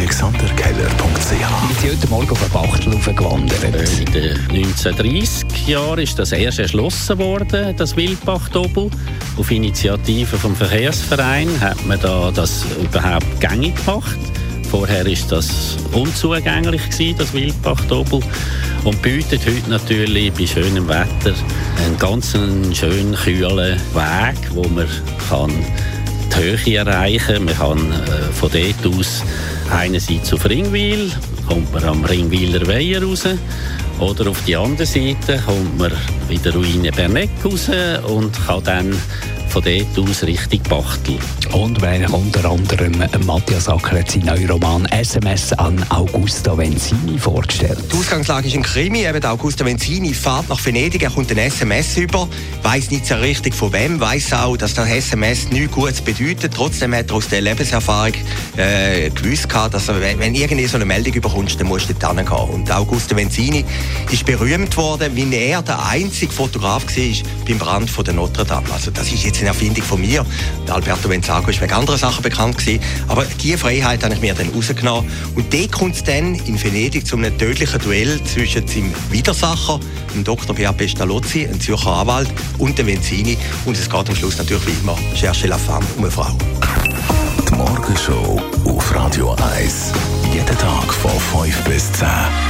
AlexanderKeller.ch Ich bin heute Morgen auf eine Bachtel gewandert. In den 1930 Jahren ist das erst erschlossen worden, das Wildbachdoppel. Auf Initiative vom Verkehrsverein hat man da das überhaupt gängig gemacht. Vorher ist das unzugänglich gewesen, das Wildbachdoppel und bietet heute natürlich bei schönem Wetter einen ganz schönen kühlen Weg, wo man kann die Höhe erreichen. Man kann äh, von dort aus einerseits auf Ringwil, kommt man am Ringwiler Weiher raus, oder auf die andere Seite kommt man wieder Ruine Berneck raus und kann dann von dort aus Richtung Bachtel. Und weil unter anderem Matthias Acker hat seinen neuen Roman SMS an Augusto Venzini vorgestellt. Die Ausgangslage ist ein Krimi. Eben Augusto Venzini fährt nach Venedig, er kommt ein SMS über, weiß nicht so richtig von wem, weiß auch, dass das SMS nichts Gutes bedeutet. Trotzdem hat er aus der Lebenserfahrung äh, gewusst, dass er, wenn, wenn irgendwie so eine Meldung überkommst, dann musst du dort hingehen. Und Augusto Venzini ist berühmt worden, wie er der einzige Fotograf war beim Brand von der Notre Dame. Also das ist jetzt eine Erfindung von mir. Alberto Venzago ist wegen anderen Sachen bekannt gewesen. Aber diese Freiheit habe ich mir dann rausgenommen. Und dort kommt es dann in Venedig zu einem tödlichen Duell zwischen seinem Widersacher, dem Dr. Pierre Pestalozzi, einem Zürcher Anwalt, und dem Venzini. Und es geht am Schluss natürlich wie immer, cherche la femme, um eine Frau. Die Morgenshow auf Radio 1. Jeden Tag von 5 bis 10.